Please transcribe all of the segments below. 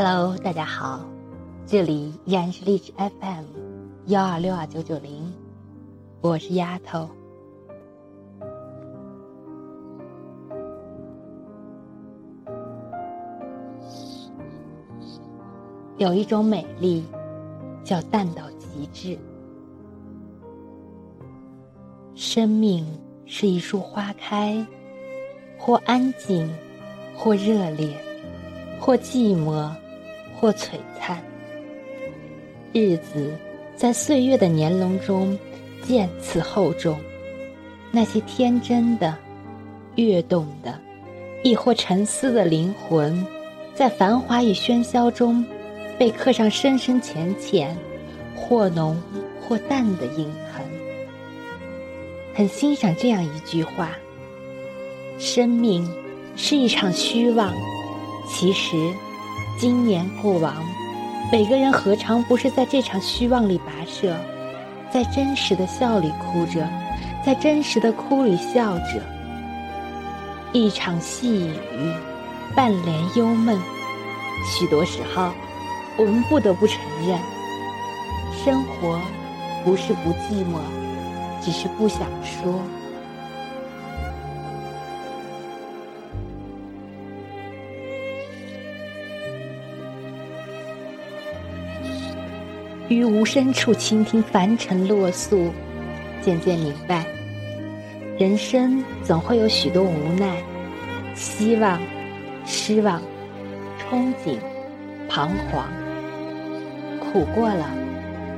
Hello，大家好，这里依然是荔枝 FM 幺二六二九九零，我是丫头。有一种美丽，叫淡到极致。生命是一束花开，或安静，或热烈，或寂寞。或璀璨，日子在岁月的年轮中渐次厚重。那些天真的、跃动的，亦或沉思的灵魂，在繁华与喧嚣中，被刻上深深浅浅、或浓或淡的印痕。很欣赏这样一句话：生命是一场虚妄。其实。今年过往，每个人何尝不是在这场虚妄里跋涉，在真实的笑里哭着，在真实的哭里笑着。一场细雨，半帘幽梦。许多时候，我们不得不承认，生活不是不寂寞，只是不想说。于无声处倾听凡尘落素，渐渐明白，人生总会有许多无奈、希望、失望、憧憬、彷徨。苦过了，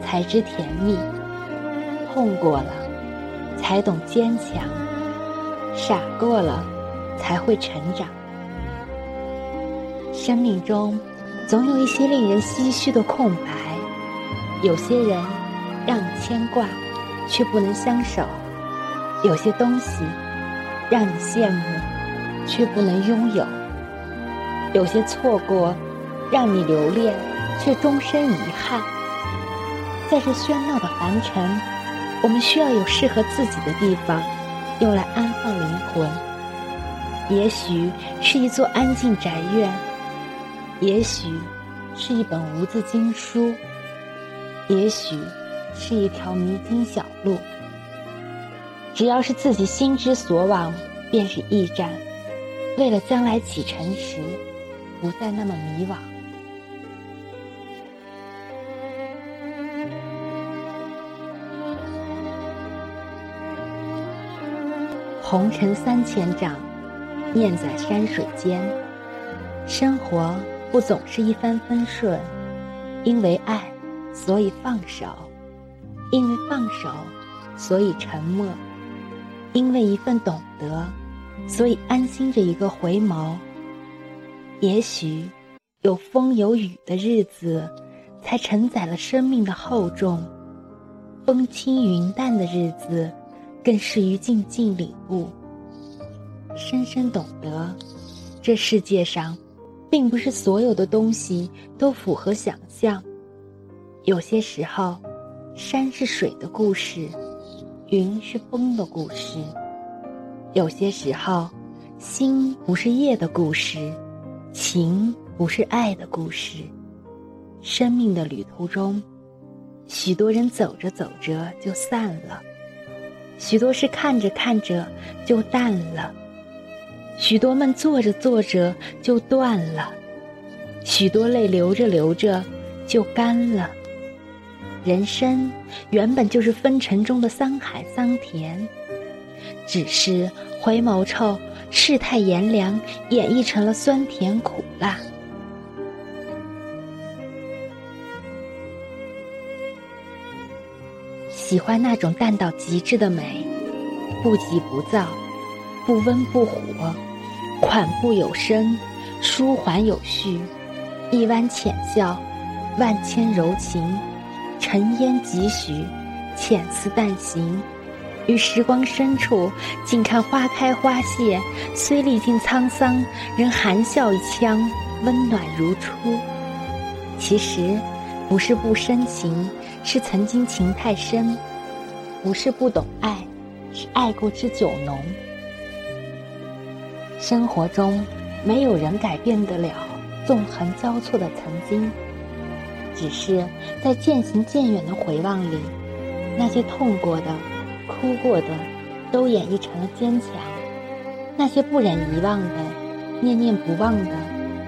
才知甜蜜；痛过了，才懂坚强；傻过了，才会成长。生命中，总有一些令人唏嘘的空白。有些人让你牵挂，却不能相守；有些东西让你羡慕，却不能拥有；有些错过让你留恋，却终身遗憾。在这喧闹的凡尘，我们需要有适合自己的地方，用来安放灵魂。也许是一座安静宅院，也许是一本无字经书。也许是一条迷津小路，只要是自己心之所往，便是驿站。为了将来启程时，不再那么迷惘。红尘三千丈，念在山水间。生活不总是一帆风顺，因为爱。所以放手，因为放手，所以沉默；因为一份懂得，所以安心着一个回眸。也许有风有雨的日子，才承载了生命的厚重；风轻云淡的日子，更适于静静领悟。深深懂得，这世界上，并不是所有的东西都符合想象。有些时候，山是水的故事，云是风的故事；有些时候，心不是夜的故事，情不是爱的故事。生命的旅途中，许多人走着走着就散了，许多事看着看着就淡了，许多梦做着做着就断了，许多泪流着流着就干了。人生原本就是风尘中的桑海桑田，只是回眸处，世态炎凉演绎成了酸甜苦辣。喜欢那种淡到极致的美，不急不躁，不温不火，款步有声，舒缓有序，一弯浅笑，万千柔情。尘烟几许，浅思淡行，于时光深处，静看花开花谢。虽历尽沧桑，仍含笑一腔，温暖如初。其实，不是不深情，是曾经情太深；不是不懂爱，是爱过之酒浓。生活中，没有人改变得了纵横交错的曾经。只是在渐行渐远的回望里，那些痛过的、哭过的，都演绎成了坚强；那些不忍遗忘的、念念不忘的，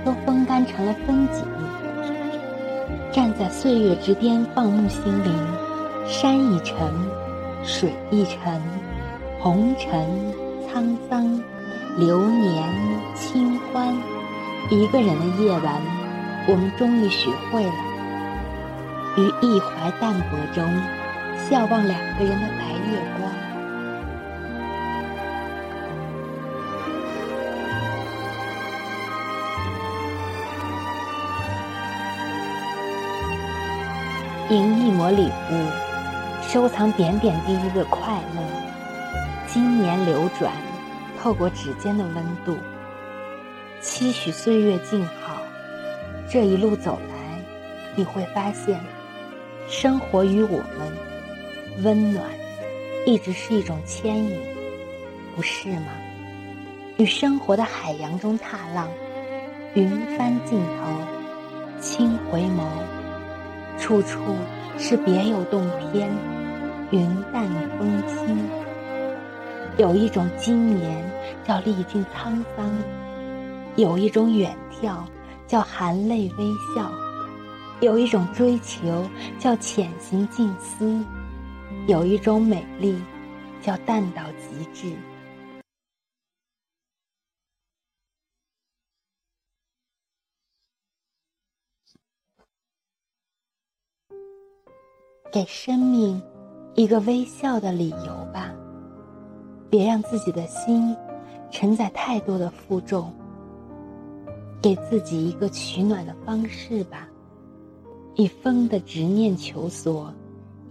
都风干成了风景。站在岁月之巅，放牧心灵，山一程，水一程，红尘沧桑，流年清欢。一个人的夜晚，我们终于学会了。于一怀淡泊中，笑望两个人的白月光。迎一抹礼物，收藏点点滴滴的快乐。经年流转，透过指尖的温度，期许岁月静好。这一路走来，你会发现。生活于我们，温暖一直是一种牵引，不是吗？与生活的海洋中踏浪，云帆尽头，轻回眸，处处是别有洞天，云淡风轻。有一种经年叫历尽沧桑，有一种远眺叫含泪微笑。有一种追求叫潜行静思，有一种美丽叫淡到极致。给生命一个微笑的理由吧，别让自己的心承载太多的负重。给自己一个取暖的方式吧。以风的执念求索，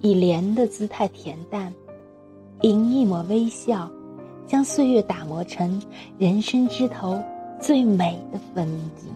以莲的姿态恬淡，迎一抹微笑，将岁月打磨成人生枝头最美的风景。